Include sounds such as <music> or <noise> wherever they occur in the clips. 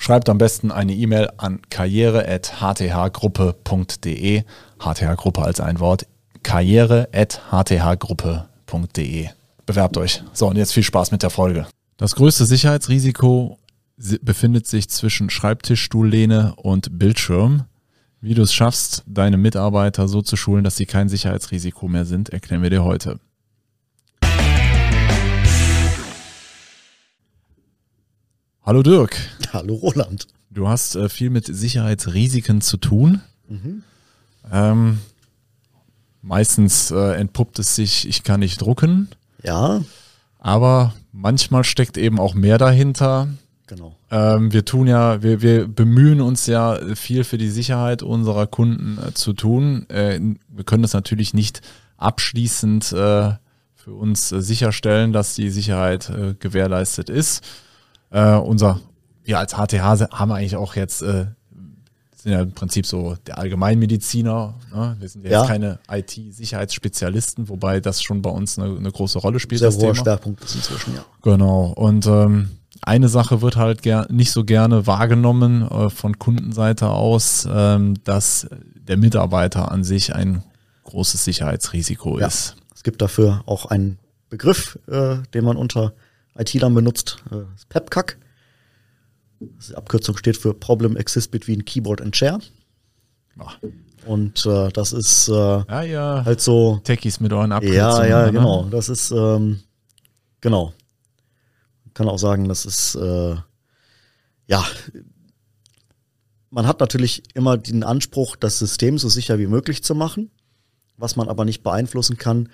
Schreibt am besten eine E-Mail an karriere.hthgruppe.de. HTH-Gruppe als ein Wort. karriere.hthgruppe.de. Bewerbt euch. So, und jetzt viel Spaß mit der Folge. Das größte Sicherheitsrisiko befindet sich zwischen Schreibtischstuhllehne und Bildschirm. Wie du es schaffst, deine Mitarbeiter so zu schulen, dass sie kein Sicherheitsrisiko mehr sind, erklären wir dir heute. Hallo Dirk. <laughs> Hallo Roland. Du hast äh, viel mit Sicherheitsrisiken zu tun. Mhm. Ähm, meistens äh, entpuppt es sich, ich kann nicht drucken. Ja. Aber manchmal steckt eben auch mehr dahinter. Genau. Ähm, wir tun ja, wir, wir bemühen uns ja viel für die Sicherheit unserer Kunden äh, zu tun. Äh, wir können das natürlich nicht abschließend äh, für uns äh, sicherstellen, dass die Sicherheit gewährleistet ist. Äh, unser, wir als HTH haben eigentlich auch jetzt, äh, sind ja im Prinzip so der Allgemeinmediziner. Ne? Wir sind ja, ja. jetzt keine IT-Sicherheitsspezialisten, wobei das schon bei uns eine, eine große Rolle spielt. Sehr hoher Schwerpunkt ist inzwischen, ja. Genau. Und ähm, eine Sache wird halt nicht so gerne wahrgenommen äh, von Kundenseite aus, ähm, dass der Mitarbeiter an sich ein großes Sicherheitsrisiko ja. ist. Es gibt dafür auch einen Begriff, äh, den man unter IT-Lern benutzt, äh, PEPCAC. Die Abkürzung steht für Problem Exists Between Keyboard and Chair. Ach. Und äh, das ist äh, ja, ja. halt so. Techies mit euren Abkürzungen. Ja, ja, ne? genau. Das ist, ähm, genau. Ich kann auch sagen, das ist, äh, ja, man hat natürlich immer den Anspruch, das System so sicher wie möglich zu machen. Was man aber nicht beeinflussen kann,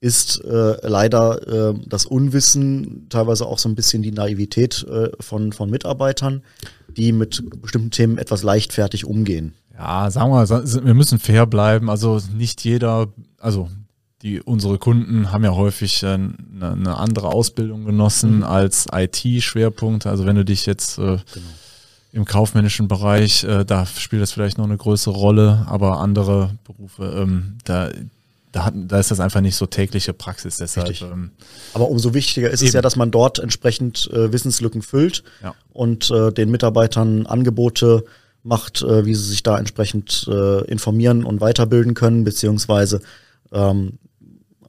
ist äh, leider äh, das Unwissen, teilweise auch so ein bisschen die Naivität äh, von, von Mitarbeitern, die mit bestimmten Themen etwas leichtfertig umgehen. Ja, sagen wir mal, wir müssen fair bleiben. Also nicht jeder, also die, unsere Kunden haben ja häufig eine, eine andere Ausbildung genossen mhm. als IT-Schwerpunkt. Also wenn du dich jetzt äh, genau. im kaufmännischen Bereich, äh, da spielt das vielleicht noch eine größere Rolle, aber andere Berufe, ähm, da da, hat, da ist das einfach nicht so tägliche Praxis. Deshalb, ähm, Aber umso wichtiger ist eben. es ja, dass man dort entsprechend äh, Wissenslücken füllt ja. und äh, den Mitarbeitern Angebote macht, äh, wie sie sich da entsprechend äh, informieren und weiterbilden können, beziehungsweise ähm,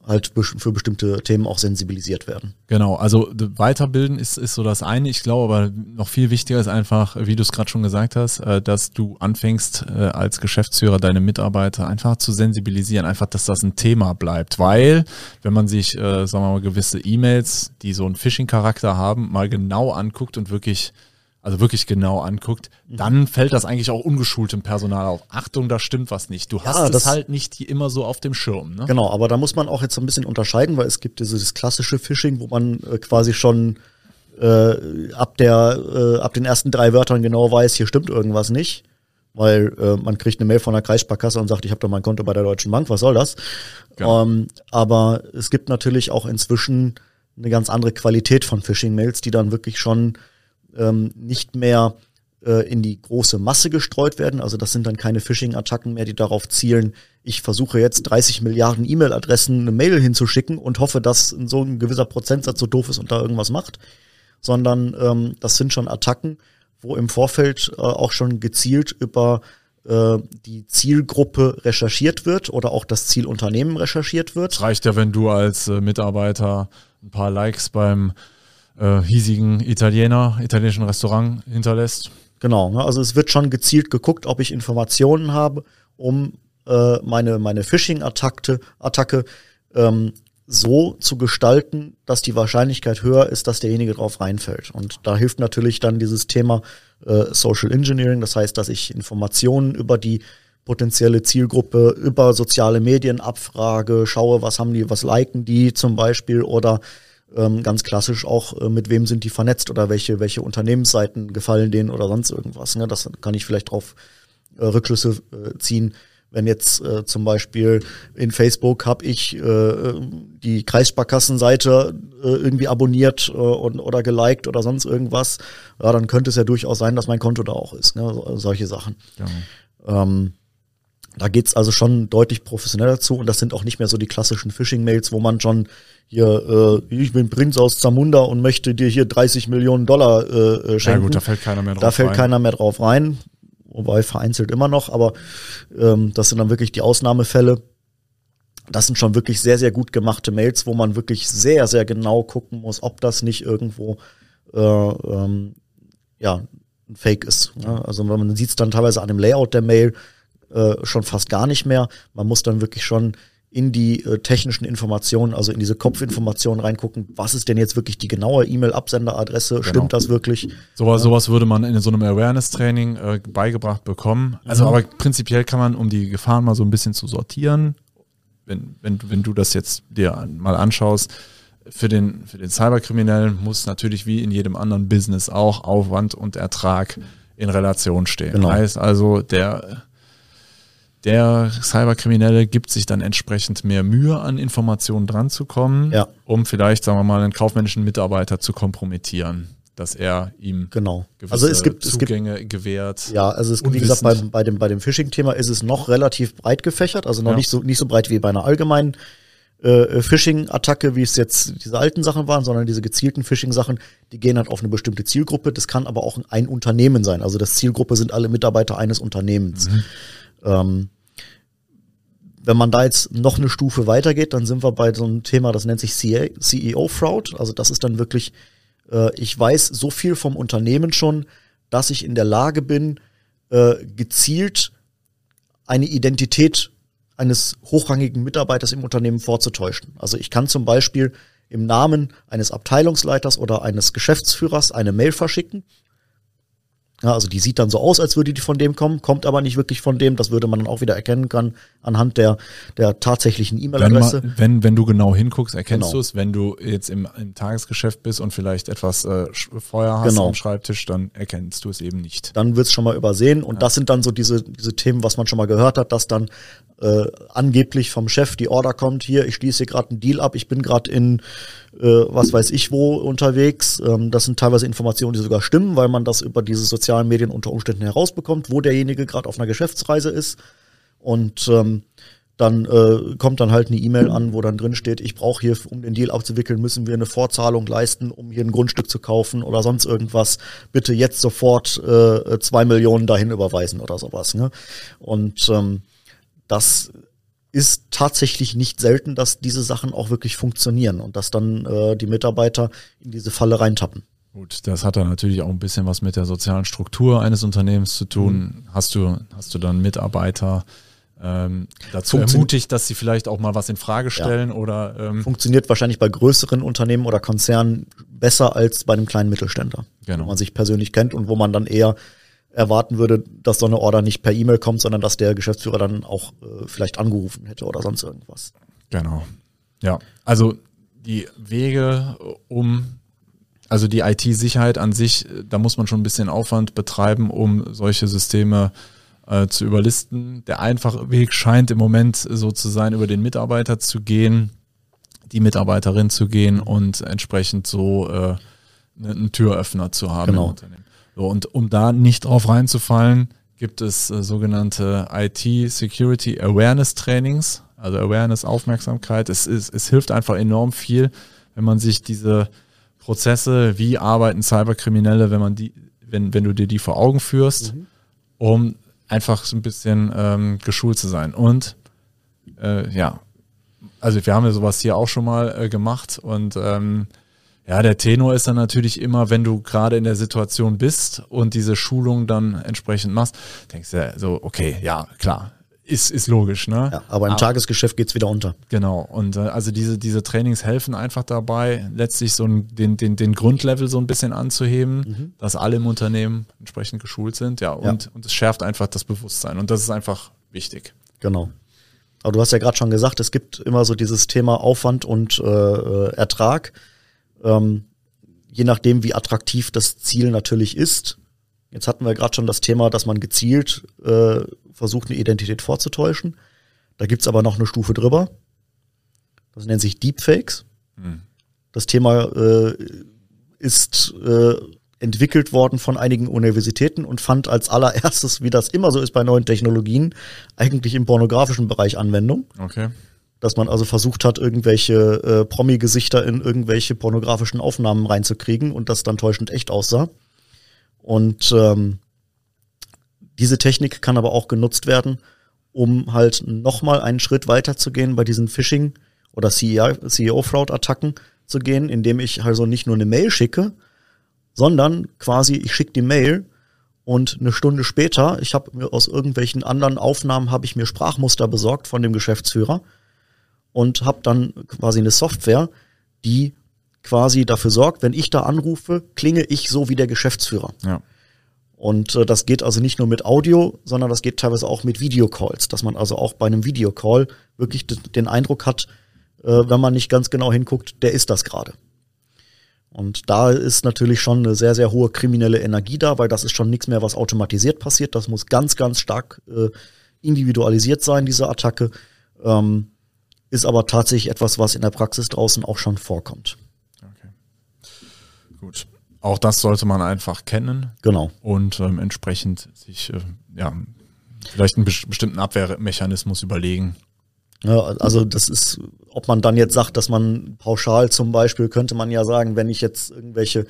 halt für bestimmte Themen auch sensibilisiert werden. Genau, also weiterbilden ist, ist so das eine. Ich glaube aber noch viel wichtiger ist einfach, wie du es gerade schon gesagt hast, äh, dass du anfängst äh, als Geschäftsführer deine Mitarbeiter einfach zu sensibilisieren, einfach, dass das ein Thema bleibt. Weil, wenn man sich, äh, sagen wir mal, gewisse E-Mails, die so einen Phishing-Charakter haben, mal genau anguckt und wirklich also wirklich genau anguckt, mhm. dann fällt das eigentlich auch ungeschultem Personal auf. Achtung, da stimmt was nicht. Du hast ja, es halt nicht immer so auf dem Schirm. Ne? Genau, aber da muss man auch jetzt so ein bisschen unterscheiden, weil es gibt dieses klassische Phishing, wo man äh, quasi schon äh, ab der äh, ab den ersten drei Wörtern genau weiß, hier stimmt irgendwas nicht. Weil äh, man kriegt eine Mail von der Kreissparkasse und sagt, ich habe doch mein Konto bei der Deutschen Bank, was soll das? Genau. Ähm, aber es gibt natürlich auch inzwischen eine ganz andere Qualität von Phishing-Mails, die dann wirklich schon ähm, nicht mehr äh, in die große Masse gestreut werden. Also das sind dann keine Phishing-Attacken mehr, die darauf zielen, ich versuche jetzt 30 Milliarden E-Mail-Adressen eine Mail hinzuschicken und hoffe, dass so ein gewisser Prozentsatz so doof ist und da irgendwas macht. Sondern ähm, das sind schon Attacken, wo im Vorfeld äh, auch schon gezielt über äh, die Zielgruppe recherchiert wird oder auch das Zielunternehmen recherchiert wird. Es reicht ja, wenn du als äh, Mitarbeiter ein paar Likes beim äh, hiesigen Italiener, italienischen Restaurant hinterlässt. Genau, ne? also es wird schon gezielt geguckt, ob ich Informationen habe, um äh, meine, meine Phishing-Attacke Attacke, ähm, so zu gestalten, dass die Wahrscheinlichkeit höher ist, dass derjenige drauf reinfällt. Und da hilft natürlich dann dieses Thema äh, Social Engineering, das heißt, dass ich Informationen über die potenzielle Zielgruppe über soziale Medien abfrage, schaue, was haben die, was liken die zum Beispiel oder ähm, ganz klassisch auch, äh, mit wem sind die vernetzt oder welche, welche Unternehmensseiten gefallen denen oder sonst irgendwas. Ne? Das kann ich vielleicht drauf äh, Rückschlüsse äh, ziehen. Wenn jetzt äh, zum Beispiel in Facebook habe ich äh, die Kreissparkassenseite äh, irgendwie abonniert äh, und, oder geliked oder sonst irgendwas, ja, dann könnte es ja durchaus sein, dass mein Konto da auch ist. Ne? So, solche Sachen. Ja. Ähm, da geht's also schon deutlich professioneller zu und das sind auch nicht mehr so die klassischen Phishing-Mails, wo man schon hier, äh, ich bin Prinz aus Zamunda und möchte dir hier 30 Millionen Dollar äh, schenken. Ja gut, da fällt keiner mehr drauf Da fällt rein. keiner mehr drauf rein, wobei vereinzelt immer noch, aber ähm, das sind dann wirklich die Ausnahmefälle. Das sind schon wirklich sehr, sehr gut gemachte Mails, wo man wirklich sehr, sehr genau gucken muss, ob das nicht irgendwo äh, ähm, ja, ein Fake ist. Ne? Also man sieht es dann teilweise an dem Layout der Mail, äh, schon fast gar nicht mehr. Man muss dann wirklich schon in die äh, technischen Informationen, also in diese Kopfinformationen reingucken, was ist denn jetzt wirklich die genaue E-Mail-Absenderadresse, genau. stimmt das wirklich? Sowas, sowas würde man in so einem Awareness-Training äh, beigebracht bekommen. Also mhm. aber prinzipiell kann man, um die Gefahren mal so ein bisschen zu sortieren, wenn, wenn, wenn du das jetzt dir mal anschaust, für den, für den Cyberkriminellen muss natürlich wie in jedem anderen Business auch Aufwand und Ertrag in Relation stehen. Genau. Heißt also, der der Cyberkriminelle gibt sich dann entsprechend mehr Mühe, an Informationen dran zu kommen, ja. um vielleicht, sagen wir mal, einen kaufmännischen Mitarbeiter zu kompromittieren, dass er ihm genau. also es gibt, Zugänge es gibt, gewährt. Ja, also es, wie gesagt, bei, bei dem, bei dem Phishing-Thema ist es noch relativ breit gefächert, also noch ja. nicht, so, nicht so breit wie bei einer allgemeinen äh, Phishing-Attacke, wie es jetzt diese alten Sachen waren, sondern diese gezielten Phishing-Sachen, die gehen halt auf eine bestimmte Zielgruppe. Das kann aber auch ein Unternehmen sein. Also das Zielgruppe sind alle Mitarbeiter eines Unternehmens. Mhm. Ähm, wenn man da jetzt noch eine Stufe weitergeht, dann sind wir bei so einem Thema, das nennt sich CEO-Fraud. Also das ist dann wirklich, äh, ich weiß so viel vom Unternehmen schon, dass ich in der Lage bin, äh, gezielt eine Identität eines hochrangigen Mitarbeiters im Unternehmen vorzutäuschen. Also ich kann zum Beispiel im Namen eines Abteilungsleiters oder eines Geschäftsführers eine Mail verschicken ja, also die sieht dann so aus, als würde die von dem kommen, kommt aber nicht wirklich von dem. Das würde man dann auch wieder erkennen können anhand der, der tatsächlichen E-Mail-Adresse. Wenn, wenn, wenn du genau hinguckst, erkennst genau. du es. Wenn du jetzt im, im Tagesgeschäft bist und vielleicht etwas äh, Feuer hast genau. am Schreibtisch, dann erkennst du es eben nicht. Dann wird es schon mal übersehen. Und ja. das sind dann so diese, diese Themen, was man schon mal gehört hat, dass dann äh, angeblich vom Chef die Order kommt, hier, ich schließe hier gerade einen Deal ab, ich bin gerade in äh, was weiß ich wo unterwegs. Ähm, das sind teilweise Informationen, die sogar stimmen, weil man das über diese sozialen Medien unter Umständen herausbekommt, wo derjenige gerade auf einer Geschäftsreise ist. Und ähm, dann äh, kommt dann halt eine E-Mail an, wo dann drin steht, ich brauche hier, um den Deal abzuwickeln, müssen wir eine Vorzahlung leisten, um hier ein Grundstück zu kaufen oder sonst irgendwas. Bitte jetzt sofort äh, zwei Millionen dahin überweisen oder sowas. Ne? Und ähm, das ist tatsächlich nicht selten, dass diese Sachen auch wirklich funktionieren und dass dann äh, die Mitarbeiter in diese Falle reintappen. Gut, das hat dann natürlich auch ein bisschen was mit der sozialen Struktur eines Unternehmens zu tun. Mhm. Hast du, hast du dann Mitarbeiter ähm, dazu ermutigt, dass sie vielleicht auch mal was in Frage stellen ja. oder ähm funktioniert wahrscheinlich bei größeren Unternehmen oder Konzernen besser als bei einem kleinen Mittelständler, genau. wo man sich persönlich kennt und wo man dann eher erwarten würde, dass so eine Order nicht per E-Mail kommt, sondern dass der Geschäftsführer dann auch äh, vielleicht angerufen hätte oder sonst irgendwas. Genau. Ja, also die Wege um, also die IT-Sicherheit an sich, da muss man schon ein bisschen Aufwand betreiben, um solche Systeme äh, zu überlisten. Der einfache Weg scheint im Moment so zu sein, über den Mitarbeiter zu gehen, die Mitarbeiterin zu gehen und entsprechend so äh, einen Türöffner zu haben genau. im Unternehmen. So, und um da nicht drauf reinzufallen, gibt es äh, sogenannte IT Security Awareness Trainings, also Awareness Aufmerksamkeit. Es, ist, es hilft einfach enorm viel, wenn man sich diese Prozesse, wie arbeiten Cyberkriminelle, wenn man die, wenn, wenn du dir die vor Augen führst, mhm. um einfach so ein bisschen ähm, geschult zu sein. Und äh, ja, also wir haben ja sowas hier auch schon mal äh, gemacht und ähm, ja, der Tenor ist dann natürlich immer, wenn du gerade in der Situation bist und diese Schulung dann entsprechend machst, denkst du ja so, okay, ja, klar, ist, ist logisch, ne? Ja, aber im aber, Tagesgeschäft geht's wieder unter. Genau. Und äh, also diese, diese Trainings helfen einfach dabei, letztlich so ein, den, den, den Grundlevel so ein bisschen anzuheben, mhm. dass alle im Unternehmen entsprechend geschult sind. Ja, und, ja. und es schärft einfach das Bewusstsein. Und das ist einfach wichtig. Genau. Aber du hast ja gerade schon gesagt, es gibt immer so dieses Thema Aufwand und äh, äh Ertrag. Ähm, je nachdem, wie attraktiv das Ziel natürlich ist, Jetzt hatten wir gerade schon das Thema, dass man gezielt äh, versucht, eine Identität vorzutäuschen. Da gibt's aber noch eine Stufe drüber. Das nennt sich Deepfakes. Hm. Das Thema äh, ist äh, entwickelt worden von einigen Universitäten und fand als allererstes, wie das immer so ist bei neuen Technologien, eigentlich im pornografischen Bereich Anwendung. Okay. Dass man also versucht hat, irgendwelche äh, Promi-Gesichter in irgendwelche pornografischen Aufnahmen reinzukriegen und das dann täuschend echt aussah. Und ähm, diese Technik kann aber auch genutzt werden, um halt nochmal einen Schritt weiter zu gehen bei diesen Phishing- oder CEO-Fraud-Attacken zu gehen, indem ich also nicht nur eine Mail schicke, sondern quasi ich schicke die Mail und eine Stunde später, ich habe mir aus irgendwelchen anderen Aufnahmen habe ich mir Sprachmuster besorgt von dem Geschäftsführer und habe dann quasi eine Software, die quasi dafür sorgt, wenn ich da anrufe, klinge ich so wie der Geschäftsführer. Ja. Und äh, das geht also nicht nur mit Audio, sondern das geht teilweise auch mit Videocalls, dass man also auch bei einem Videocall wirklich den Eindruck hat, äh, wenn man nicht ganz genau hinguckt, der ist das gerade. Und da ist natürlich schon eine sehr, sehr hohe kriminelle Energie da, weil das ist schon nichts mehr, was automatisiert passiert. Das muss ganz, ganz stark äh, individualisiert sein, diese Attacke. Ähm, ist aber tatsächlich etwas, was in der Praxis draußen auch schon vorkommt. Okay. Gut. Auch das sollte man einfach kennen. Genau. Und ähm, entsprechend sich, äh, ja, vielleicht einen bestimmten Abwehrmechanismus überlegen. Ja, also das ist, ob man dann jetzt sagt, dass man pauschal zum Beispiel, könnte man ja sagen, wenn ich jetzt irgendwelche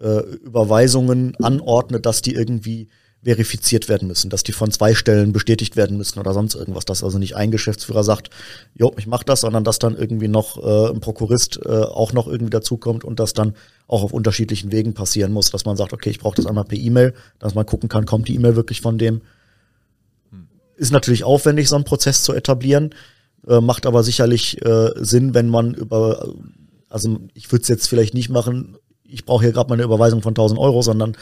äh, Überweisungen anordne, dass die irgendwie verifiziert werden müssen, dass die von zwei Stellen bestätigt werden müssen oder sonst irgendwas, dass also nicht ein Geschäftsführer sagt, jo, ich mach das, sondern dass dann irgendwie noch äh, ein Prokurist äh, auch noch irgendwie dazukommt und das dann auch auf unterschiedlichen Wegen passieren muss, dass man sagt, okay, ich brauche das einmal per E-Mail, dass man gucken kann, kommt die E-Mail wirklich von dem. Ist natürlich aufwendig, so einen Prozess zu etablieren. Äh, macht aber sicherlich äh, Sinn, wenn man über, also ich würde es jetzt vielleicht nicht machen, ich brauche hier gerade mal eine Überweisung von 1000 Euro, sondern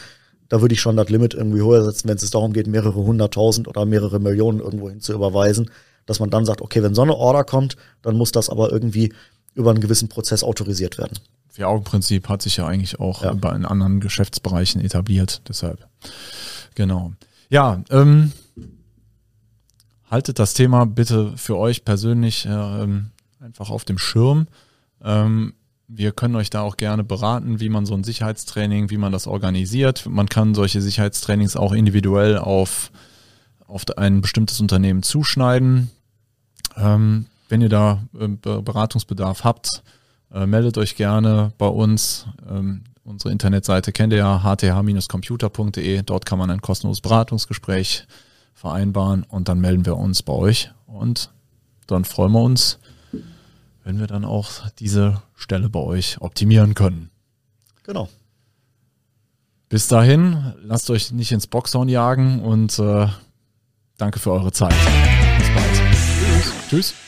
da würde ich schon das Limit irgendwie höher setzen, wenn es darum geht, mehrere hunderttausend oder mehrere Millionen irgendwo hin zu überweisen, dass man dann sagt, okay, wenn so eine Order kommt, dann muss das aber irgendwie über einen gewissen Prozess autorisiert werden. Vier-Augen-Prinzip hat sich ja eigentlich auch ja. bei in anderen Geschäftsbereichen etabliert, deshalb. Genau. Ja, ähm, haltet das Thema bitte für euch persönlich äh, einfach auf dem Schirm. Ähm, wir können euch da auch gerne beraten, wie man so ein Sicherheitstraining, wie man das organisiert. Man kann solche Sicherheitstrainings auch individuell auf, auf ein bestimmtes Unternehmen zuschneiden. Ähm, wenn ihr da äh, Beratungsbedarf habt, äh, meldet euch gerne bei uns. Ähm, unsere Internetseite kennt ihr ja, hth-computer.de. Dort kann man ein kostenloses Beratungsgespräch vereinbaren und dann melden wir uns bei euch und dann freuen wir uns, wenn wir dann auch diese Stelle bei euch optimieren können. Genau. Bis dahin, lasst euch nicht ins Boxhorn jagen und äh, danke für eure Zeit. Bis bald. Tschüss. Tschüss.